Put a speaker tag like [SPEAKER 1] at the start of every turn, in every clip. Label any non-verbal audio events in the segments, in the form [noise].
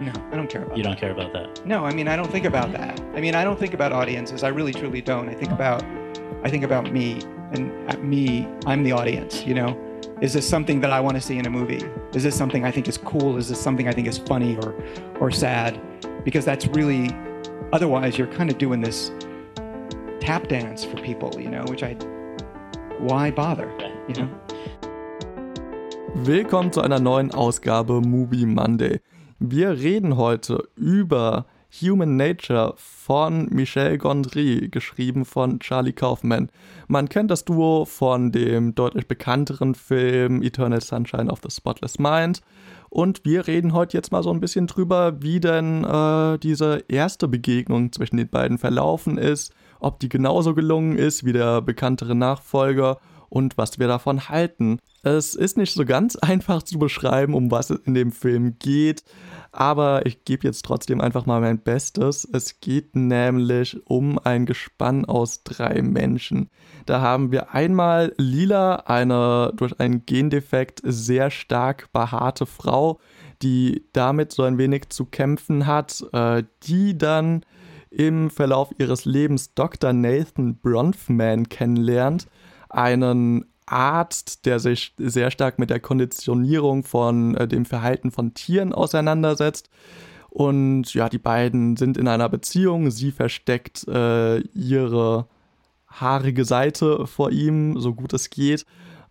[SPEAKER 1] No, I don't care about
[SPEAKER 2] You
[SPEAKER 1] that.
[SPEAKER 2] don't care about that.
[SPEAKER 1] No, I mean I don't think about that. I mean I don't think about audiences. I really truly don't. I think about I think about me and at me I'm the audience, you know. Is this something that I want to see in a movie? Is this something I think is cool? Is this something I think is funny or or sad? Because that's really otherwise you're kind of doing this tap dance for people, you know, which I why bother, you know?
[SPEAKER 3] Willkommen zu einer neuen Ausgabe Movie Monday. Wir reden heute über Human Nature von Michel Gondry, geschrieben von Charlie Kaufman. Man kennt das Duo von dem deutlich bekannteren Film Eternal Sunshine of the Spotless Mind. Und wir reden heute jetzt mal so ein bisschen drüber, wie denn äh, diese erste Begegnung zwischen den beiden verlaufen ist, ob die genauso gelungen ist wie der bekanntere Nachfolger und was wir davon halten. Es ist nicht so ganz [laughs] einfach zu beschreiben, um was es in dem Film geht, aber ich gebe jetzt trotzdem einfach mal mein Bestes. Es geht nämlich um ein Gespann aus drei Menschen. Da haben wir einmal Lila, eine durch einen Gendefekt sehr stark behaarte Frau, die damit so ein wenig zu kämpfen hat, äh, die dann im Verlauf ihres Lebens Dr. Nathan Bronfman kennenlernt, einen Arzt, der sich sehr stark mit der Konditionierung von äh, dem Verhalten von Tieren auseinandersetzt. Und ja, die beiden sind in einer Beziehung. Sie versteckt äh, ihre haarige Seite vor ihm, so gut es geht.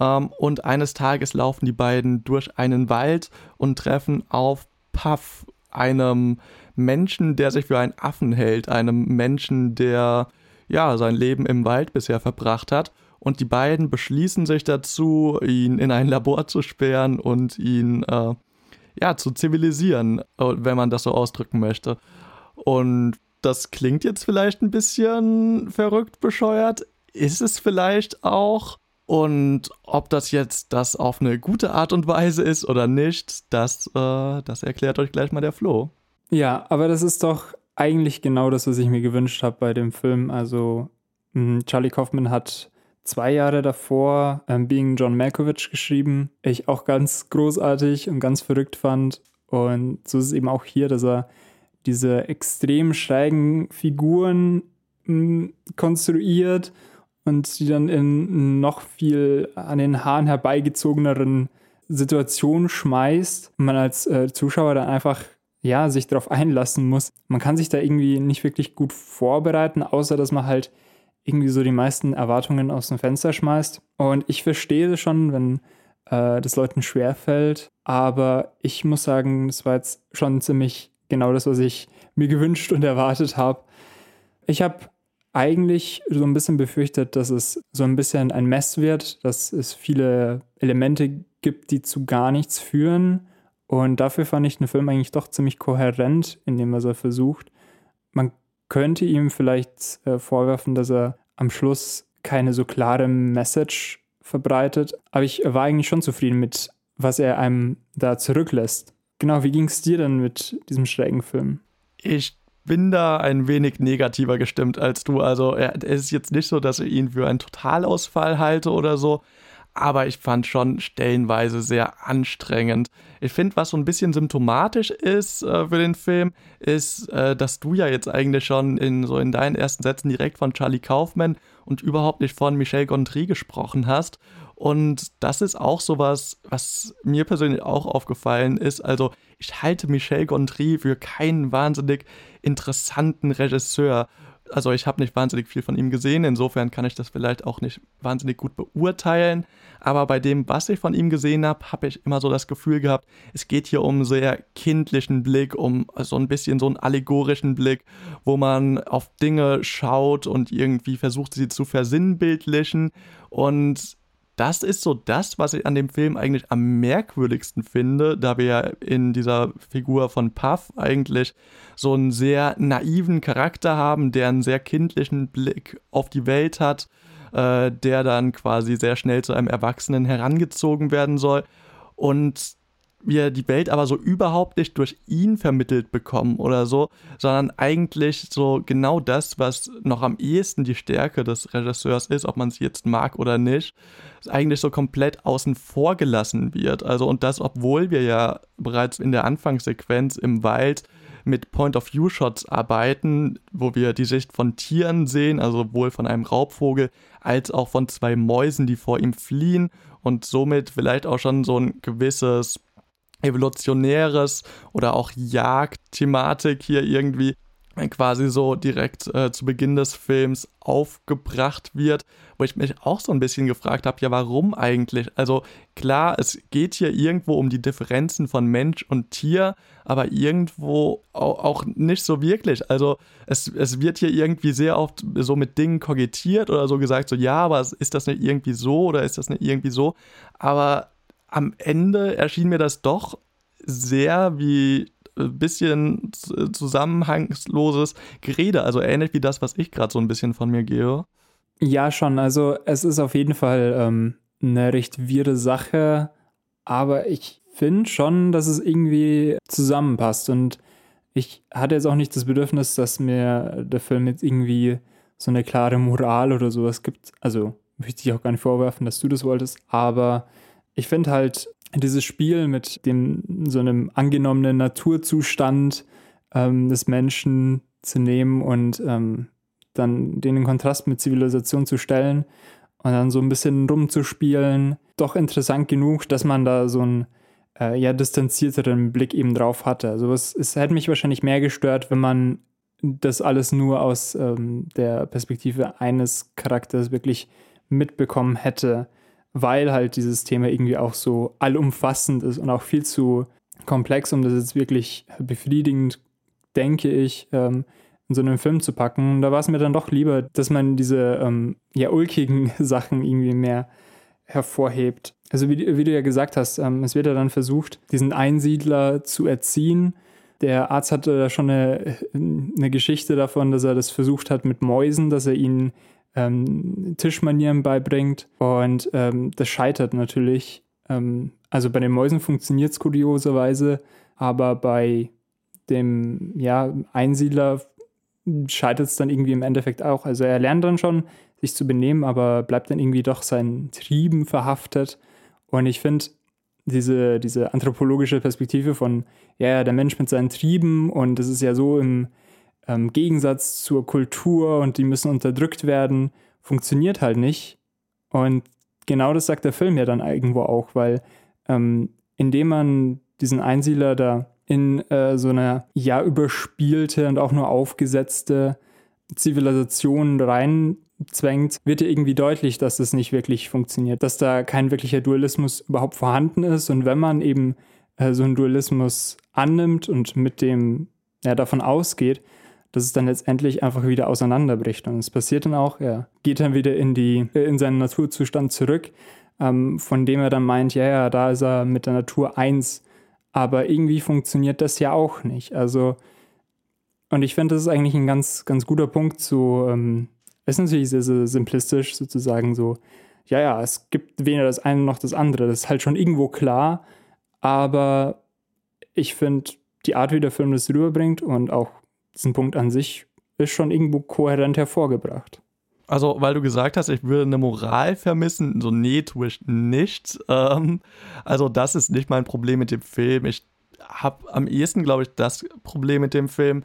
[SPEAKER 3] Ähm, und eines Tages laufen die beiden durch einen Wald und treffen auf Puff, einem Menschen, der sich für einen Affen hält, einem Menschen, der ja sein Leben im Wald bisher verbracht hat. Und die beiden beschließen sich dazu, ihn in ein Labor zu sperren und ihn äh, ja zu zivilisieren, äh, wenn man das so ausdrücken möchte. Und das klingt jetzt vielleicht ein bisschen verrückt bescheuert, ist es vielleicht auch. Und ob das jetzt das auf eine gute Art und Weise ist oder nicht, das, äh, das erklärt euch gleich mal der Flo.
[SPEAKER 4] Ja, aber das ist doch eigentlich genau das, was ich mir gewünscht habe bei dem Film. Also mh, Charlie Kaufman hat zwei Jahre davor ähm, Being John Malkovich geschrieben. Ich auch ganz großartig und ganz verrückt fand. Und so ist es eben auch hier, dass er diese extrem schrägen Figuren mh, konstruiert und die dann in noch viel an den Haaren herbeigezogeneren Situationen schmeißt. Man als äh, Zuschauer dann einfach ja, sich darauf einlassen muss. Man kann sich da irgendwie nicht wirklich gut vorbereiten, außer dass man halt irgendwie so die meisten Erwartungen aus dem Fenster schmeißt. Und ich verstehe es schon, wenn äh, das Leuten schwerfällt. Aber ich muss sagen, das war jetzt schon ziemlich genau das, was ich mir gewünscht und erwartet habe. Ich habe eigentlich so ein bisschen befürchtet, dass es so ein bisschen ein Mess wird, dass es viele Elemente gibt, die zu gar nichts führen. Und dafür fand ich den Film eigentlich doch ziemlich kohärent, indem er so versucht. Könnte ihm vielleicht äh, vorwerfen, dass er am Schluss keine so klare Message verbreitet. Aber ich war eigentlich schon zufrieden mit, was er einem da zurücklässt. Genau, wie ging es dir denn mit diesem schrägen Film?
[SPEAKER 3] Ich bin da ein wenig negativer gestimmt als du. Also es ist jetzt nicht so, dass ich ihn für einen Totalausfall halte oder so, aber ich fand schon stellenweise sehr anstrengend. Ich finde, was so ein bisschen symptomatisch ist äh, für den Film, ist, äh, dass du ja jetzt eigentlich schon in so in deinen ersten Sätzen direkt von Charlie Kaufman und überhaupt nicht von Michel Gondry gesprochen hast. Und das ist auch sowas, was mir persönlich auch aufgefallen ist. Also ich halte Michel Gondry für keinen wahnsinnig interessanten Regisseur also ich habe nicht wahnsinnig viel von ihm gesehen, insofern kann ich das vielleicht auch nicht wahnsinnig gut beurteilen. Aber bei dem, was ich von ihm gesehen habe, habe ich immer so das Gefühl gehabt, es geht hier um einen sehr kindlichen Blick, um so ein bisschen so einen allegorischen Blick, wo man auf Dinge schaut und irgendwie versucht, sie zu versinnbildlichen. Und das ist so das, was ich an dem Film eigentlich am merkwürdigsten finde, da wir ja in dieser Figur von Puff eigentlich so einen sehr naiven Charakter haben, der einen sehr kindlichen Blick auf die Welt hat, äh, der dann quasi sehr schnell zu einem Erwachsenen herangezogen werden soll. Und wir die Welt aber so überhaupt nicht durch ihn vermittelt bekommen oder so, sondern eigentlich so genau das, was noch am ehesten die Stärke des Regisseurs ist, ob man sie jetzt mag oder nicht, eigentlich so komplett außen vor gelassen wird. Also und das, obwohl wir ja bereits in der Anfangssequenz im Wald mit Point-of-View-Shots arbeiten, wo wir die Sicht von Tieren sehen, also sowohl von einem Raubvogel als auch von zwei Mäusen, die vor ihm fliehen und somit vielleicht auch schon so ein gewisses evolutionäres oder auch Jagdthematik hier irgendwie quasi so direkt äh, zu Beginn des Films aufgebracht wird, wo ich mich auch so ein bisschen gefragt habe, ja, warum eigentlich? Also klar, es geht hier irgendwo um die Differenzen von Mensch und Tier, aber irgendwo auch, auch nicht so wirklich. Also es, es wird hier irgendwie sehr oft so mit Dingen kogitiert oder so gesagt, so ja, aber ist das nicht irgendwie so oder ist das nicht irgendwie so? Aber am Ende erschien mir das doch sehr wie ein bisschen zusammenhangsloses Gerede, also ähnlich wie das, was ich gerade so ein bisschen von mir gehe.
[SPEAKER 4] Ja, schon. Also es ist auf jeden Fall ähm, eine recht wirre Sache, aber ich finde schon, dass es irgendwie zusammenpasst und ich hatte jetzt auch nicht das Bedürfnis, dass mir der Film jetzt irgendwie so eine klare Moral oder sowas gibt. Also möchte ich auch gar nicht vorwerfen, dass du das wolltest, aber ich finde halt dieses Spiel mit dem so einem angenommenen Naturzustand ähm, des Menschen zu nehmen und ähm, dann den in Kontrast mit Zivilisation zu stellen und dann so ein bisschen rumzuspielen, doch interessant genug, dass man da so einen äh, ja distanzierteren Blick eben drauf hatte. Also es, es hätte mich wahrscheinlich mehr gestört, wenn man das alles nur aus ähm, der Perspektive eines Charakters wirklich mitbekommen hätte weil halt dieses Thema irgendwie auch so allumfassend ist und auch viel zu komplex, um das jetzt wirklich befriedigend, denke ich, ähm, in so einen Film zu packen. Da war es mir dann doch lieber, dass man diese ähm, ja ulkigen [laughs] Sachen irgendwie mehr hervorhebt. Also wie, wie du ja gesagt hast, ähm, es wird ja dann versucht, diesen Einsiedler zu erziehen. Der Arzt hatte da schon eine, eine Geschichte davon, dass er das versucht hat mit Mäusen, dass er ihnen ähm, Tischmanieren beibringt. Und ähm, das scheitert natürlich. Ähm, also bei den Mäusen funktioniert es kurioserweise, aber bei dem ja, Einsiedler scheitert es dann irgendwie im Endeffekt auch. Also er lernt dann schon, sich zu benehmen, aber bleibt dann irgendwie doch seinen Trieben verhaftet. Und ich finde, diese, diese anthropologische Perspektive von, ja, der Mensch mit seinen Trieben und das ist ja so im ähm, Gegensatz zur Kultur und die müssen unterdrückt werden, funktioniert halt nicht. Und genau das sagt der Film ja dann irgendwo auch, weil ähm, indem man diesen Einsiedler da in äh, so eine ja überspielte und auch nur aufgesetzte Zivilisation reinzwängt, wird ja irgendwie deutlich, dass das nicht wirklich funktioniert, dass da kein wirklicher Dualismus überhaupt vorhanden ist. Und wenn man eben äh, so einen Dualismus annimmt und mit dem ja, davon ausgeht, dass es dann letztendlich einfach wieder auseinanderbricht. Und es passiert dann auch, er geht dann wieder in, die, in seinen Naturzustand zurück, ähm, von dem er dann meint, ja, ja, da ist er mit der Natur eins. Aber irgendwie funktioniert das ja auch nicht. Also, und ich finde, das ist eigentlich ein ganz, ganz guter Punkt zu, ähm, ist natürlich sehr, sehr simplistisch sozusagen so, ja, ja, es gibt weder das eine noch das andere. Das ist halt schon irgendwo klar, aber ich finde, die Art, wie der Film das rüberbringt und auch diesen Punkt an sich ist schon irgendwo kohärent hervorgebracht.
[SPEAKER 3] Also, weil du gesagt hast, ich würde eine Moral vermissen, so nee, tue ich nicht. Ähm, also, das ist nicht mein Problem mit dem Film. Ich habe am ehesten, glaube ich, das Problem mit dem Film,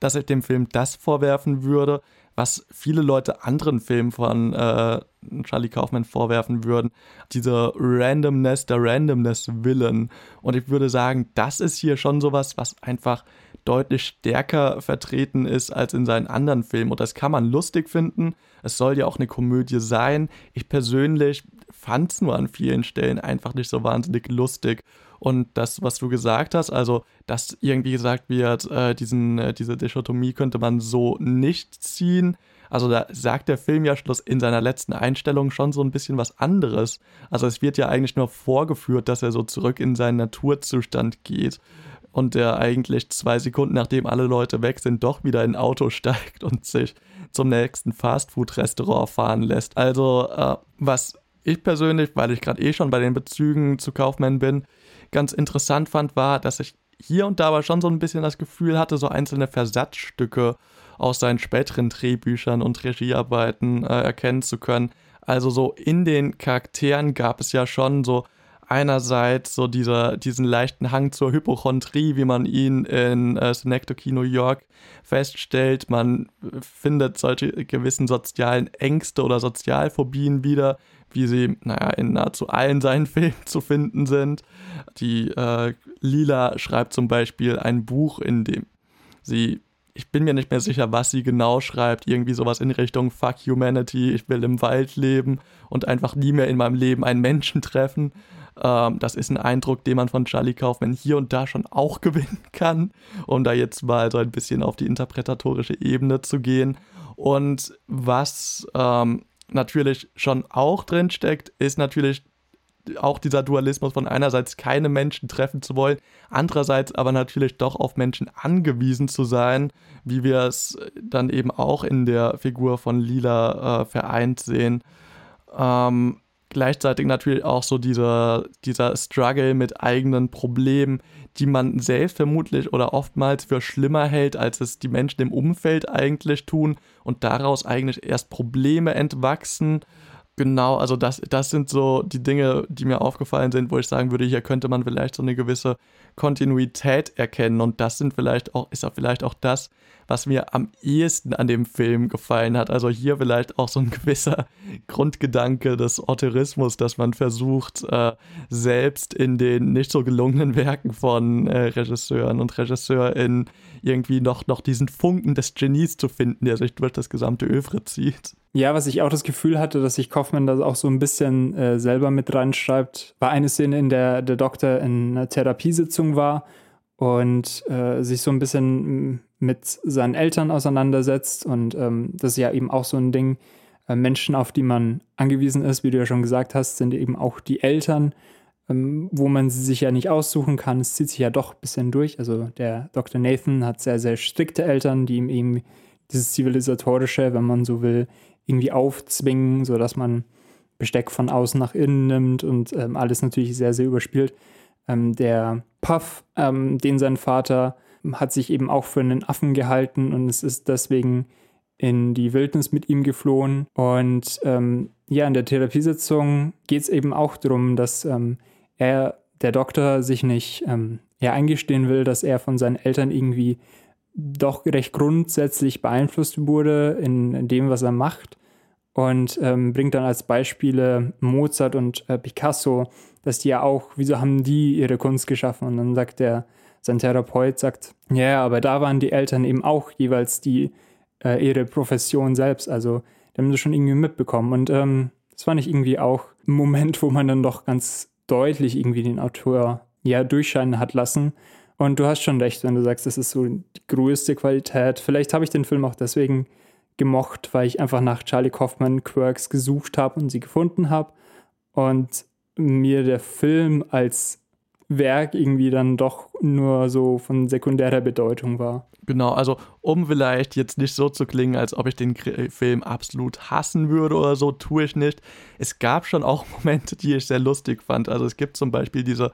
[SPEAKER 3] dass ich dem Film das vorwerfen würde, was viele Leute anderen Filmen von äh, Charlie Kaufman vorwerfen würden. Diese Randomness, der Randomness Willen. Und ich würde sagen, das ist hier schon sowas, was einfach deutlich stärker vertreten ist als in seinen anderen Filmen. Und das kann man lustig finden. Es soll ja auch eine Komödie sein. Ich persönlich fand es nur an vielen Stellen einfach nicht so wahnsinnig lustig. Und das, was du gesagt hast, also dass irgendwie gesagt wird, äh, diesen, äh, diese Dichotomie könnte man so nicht ziehen. Also da sagt der Film ja Schluss in seiner letzten Einstellung schon so ein bisschen was anderes. Also es wird ja eigentlich nur vorgeführt, dass er so zurück in seinen Naturzustand geht und der eigentlich zwei Sekunden nachdem alle Leute weg sind, doch wieder in ein Auto steigt und sich zum nächsten Fastfood-Restaurant fahren lässt. Also, äh, was ich persönlich, weil ich gerade eh schon bei den Bezügen zu Kaufmann bin, ganz interessant fand, war, dass ich hier und da aber schon so ein bisschen das Gefühl hatte, so einzelne Versatzstücke aus seinen späteren Drehbüchern und Regiearbeiten äh, erkennen zu können. Also so in den Charakteren gab es ja schon so einerseits so dieser, diesen leichten Hang zur Hypochondrie, wie man ihn in äh, Synecdoche, New York feststellt. Man findet solche gewissen sozialen Ängste oder Sozialphobien wieder, wie sie, naja, in nahezu allen [laughs] seinen Filmen zu finden sind. Die äh, Lila schreibt zum Beispiel ein Buch, in dem sie ich bin mir nicht mehr sicher, was sie genau schreibt. Irgendwie sowas in Richtung Fuck Humanity, ich will im Wald leben und einfach nie mehr in meinem Leben einen Menschen treffen. Ähm, das ist ein Eindruck, den man von Charlie Kaufman hier und da schon auch [laughs] gewinnen kann, um da jetzt mal so ein bisschen auf die interpretatorische Ebene zu gehen. Und was ähm, natürlich schon auch drin steckt, ist natürlich auch dieser Dualismus von einerseits keine Menschen treffen zu wollen, andererseits aber natürlich doch auf Menschen angewiesen zu sein, wie wir es dann eben auch in der Figur von Lila äh, vereint sehen. Ähm, gleichzeitig natürlich auch so dieser, dieser Struggle mit eigenen Problemen, die man selbst vermutlich oder oftmals für schlimmer hält, als es die Menschen im Umfeld eigentlich tun und daraus eigentlich erst Probleme entwachsen. Genau, also das, das sind so die Dinge, die mir aufgefallen sind, wo ich sagen würde, hier könnte man vielleicht so eine gewisse Kontinuität erkennen und das sind vielleicht auch, ist auch vielleicht auch das, was mir am ehesten an dem Film gefallen hat. Also hier vielleicht auch so ein [laughs] gewisser Grundgedanke des Autorismus, dass man versucht, äh, selbst in den nicht so gelungenen Werken von äh, Regisseuren und RegisseurInnen irgendwie noch, noch diesen Funken des Genies zu finden, der sich durch das gesamte Övre zieht.
[SPEAKER 4] Ja, was ich auch das Gefühl hatte, dass sich Kaufmann da auch so ein bisschen äh, selber mit reinschreibt, war eine Szene, in der der Doktor in einer Therapiesitzung war und äh, sich so ein bisschen mit seinen Eltern auseinandersetzt. Und ähm, das ist ja eben auch so ein Ding. Äh, Menschen, auf die man angewiesen ist, wie du ja schon gesagt hast, sind eben auch die Eltern, ähm, wo man sie sich ja nicht aussuchen kann. Es zieht sich ja doch ein bisschen durch. Also der Dr. Nathan hat sehr, sehr strikte Eltern, die ihm eben dieses zivilisatorische, wenn man so will, irgendwie aufzwingen, sodass man Besteck von außen nach innen nimmt und ähm, alles natürlich sehr, sehr überspielt. Ähm, der Puff, ähm, den sein Vater hat sich eben auch für einen Affen gehalten und es ist deswegen in die Wildnis mit ihm geflohen. Und ähm, ja, in der Therapiesitzung geht es eben auch darum, dass ähm, er, der Doktor, sich nicht ähm, ja, eingestehen will, dass er von seinen Eltern irgendwie doch recht grundsätzlich beeinflusst wurde in, in dem, was er macht. Und ähm, bringt dann als Beispiele Mozart und äh, Picasso, dass die ja auch, wieso haben die ihre Kunst geschaffen? Und dann sagt der sein Therapeut sagt, ja, yeah, aber da waren die Eltern eben auch jeweils die äh, ihre Profession selbst. Also die haben das schon irgendwie mitbekommen. Und ähm, das fand ich irgendwie auch ein Moment, wo man dann doch ganz deutlich irgendwie den Autor ja durchscheinen hat lassen. Und du hast schon recht, wenn du sagst, das ist so die größte Qualität. Vielleicht habe ich den Film auch deswegen gemocht, weil ich einfach nach Charlie Kaufman Quirks gesucht habe und sie gefunden habe. Und mir der Film als Werk irgendwie dann doch nur so von sekundärer Bedeutung war.
[SPEAKER 3] Genau, also um vielleicht jetzt nicht so zu klingen, als ob ich den Film absolut hassen würde oder so, tue ich nicht. Es gab schon auch [laughs] Momente, die ich sehr lustig fand. Also es gibt zum Beispiel diese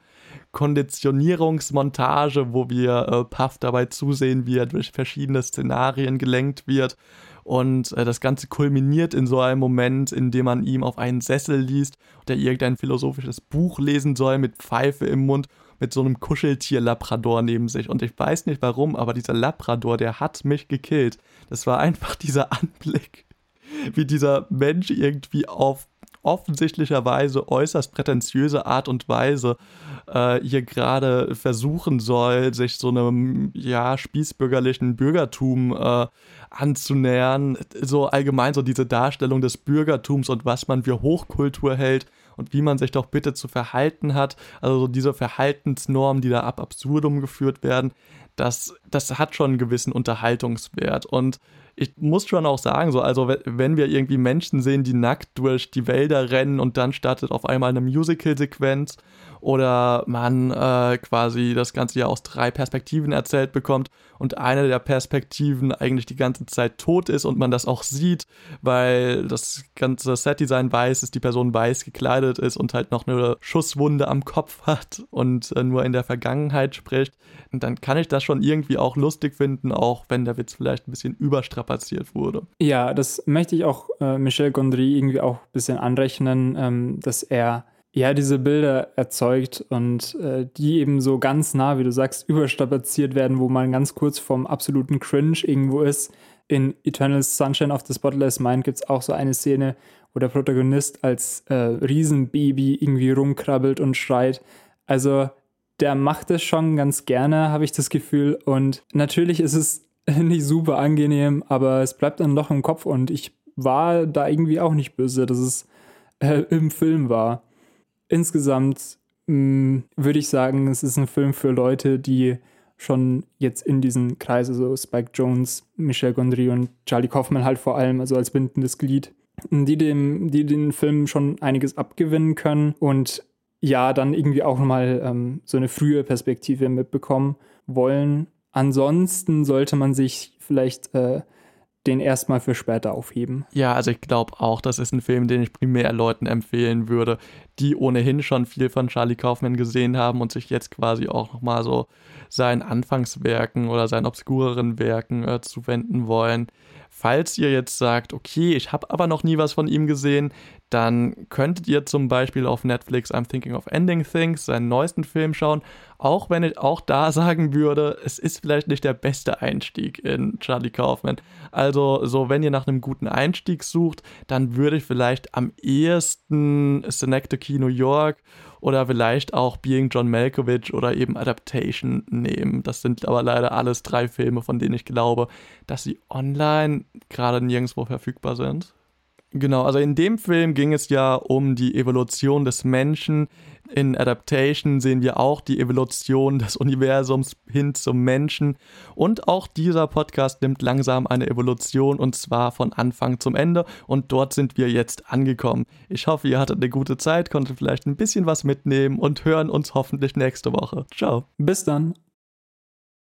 [SPEAKER 3] Konditionierungsmontage, wo wir äh, Puff dabei zusehen, wie er durch verschiedene Szenarien gelenkt wird und äh, das Ganze kulminiert in so einem Moment, in dem man ihm auf einen Sessel liest und er irgendein philosophisches Buch lesen soll mit Pfeife im Mund, mit so einem Kuscheltier-Labrador neben sich. Und ich weiß nicht warum, aber dieser Labrador, der hat mich gekillt. Das war einfach [laughs] dieser Anblick, wie dieser Mensch irgendwie auf offensichtlicherweise äußerst prätentiöse Art und Weise äh, hier gerade versuchen soll, sich so einem ja spießbürgerlichen Bürgertum äh, anzunähern. So allgemein so diese Darstellung des Bürgertums und was man für Hochkultur hält und wie man sich doch bitte zu verhalten hat. Also so diese Verhaltensnormen, die da ab absurdum geführt werden, das, das hat schon einen gewissen Unterhaltungswert. Und ich muss schon auch sagen, so, also wenn wir irgendwie Menschen sehen, die nackt durch die Wälder rennen und dann startet auf einmal eine Musical-Sequenz oder man äh, quasi das Ganze ja aus drei Perspektiven erzählt bekommt und eine der Perspektiven eigentlich die ganze Zeit tot ist und man das auch sieht, weil das ganze Setdesign weiß ist, die Person weiß gekleidet ist und halt noch eine Schusswunde am Kopf hat und äh, nur in der Vergangenheit spricht, dann kann ich das schon irgendwie auch lustig finden, auch wenn der Witz vielleicht ein bisschen überstrapaziert wurde.
[SPEAKER 4] Ja, das möchte ich auch äh, Michel Gondry irgendwie auch ein bisschen anrechnen, ähm, dass er ja, diese Bilder erzeugt und äh, die eben so ganz nah, wie du sagst, überstrapaziert werden, wo man ganz kurz vom absoluten Cringe irgendwo ist. In Eternal Sunshine of the Spotless Mind gibt es auch so eine Szene, wo der Protagonist als äh, Riesenbaby irgendwie rumkrabbelt und schreit. Also der macht es schon ganz gerne, habe ich das Gefühl. Und natürlich ist es [laughs] nicht super angenehm, aber es bleibt dann doch im Kopf und ich war da irgendwie auch nicht böse, dass es äh, im Film war insgesamt mm, würde ich sagen, es ist ein Film für Leute, die schon jetzt in diesen Kreise, so Spike Jones, Michel Gondry und Charlie Kaufman halt vor allem, also als bindendes Glied, die dem, die den Film schon einiges abgewinnen können und ja, dann irgendwie auch nochmal ähm, so eine frühe Perspektive mitbekommen wollen. Ansonsten sollte man sich vielleicht äh, den erstmal für später aufheben.
[SPEAKER 3] Ja, also ich glaube auch, das ist ein Film, den ich primär Leuten empfehlen würde, die ohnehin schon viel von Charlie Kaufman gesehen haben und sich jetzt quasi auch nochmal so seinen Anfangswerken oder seinen obskureren Werken äh, zuwenden wollen. Falls ihr jetzt sagt, okay, ich habe aber noch nie was von ihm gesehen, dann könntet ihr zum Beispiel auf Netflix I'm Thinking of Ending Things, seinen neuesten Film schauen, auch wenn ich auch da [laughs] sagen würde, es ist vielleicht nicht der beste Einstieg in Charlie Kaufman. Also, so wenn ihr nach einem guten Einstieg sucht, dann würde ich vielleicht am ehesten Synecdoche New York oder vielleicht auch Being John Malkovich oder eben Adaptation nehmen. Das sind aber leider alles drei Filme, von denen ich glaube, dass sie online gerade nirgendwo verfügbar sind. Genau, also in dem Film ging es ja um die Evolution des Menschen. In Adaptation sehen wir auch die Evolution des Universums hin zum Menschen. Und auch dieser Podcast nimmt langsam eine Evolution und zwar von Anfang zum Ende. Und dort sind wir jetzt angekommen. Ich hoffe, ihr hattet eine gute Zeit, konntet vielleicht ein bisschen was mitnehmen und hören uns hoffentlich nächste Woche. Ciao.
[SPEAKER 4] Bis dann.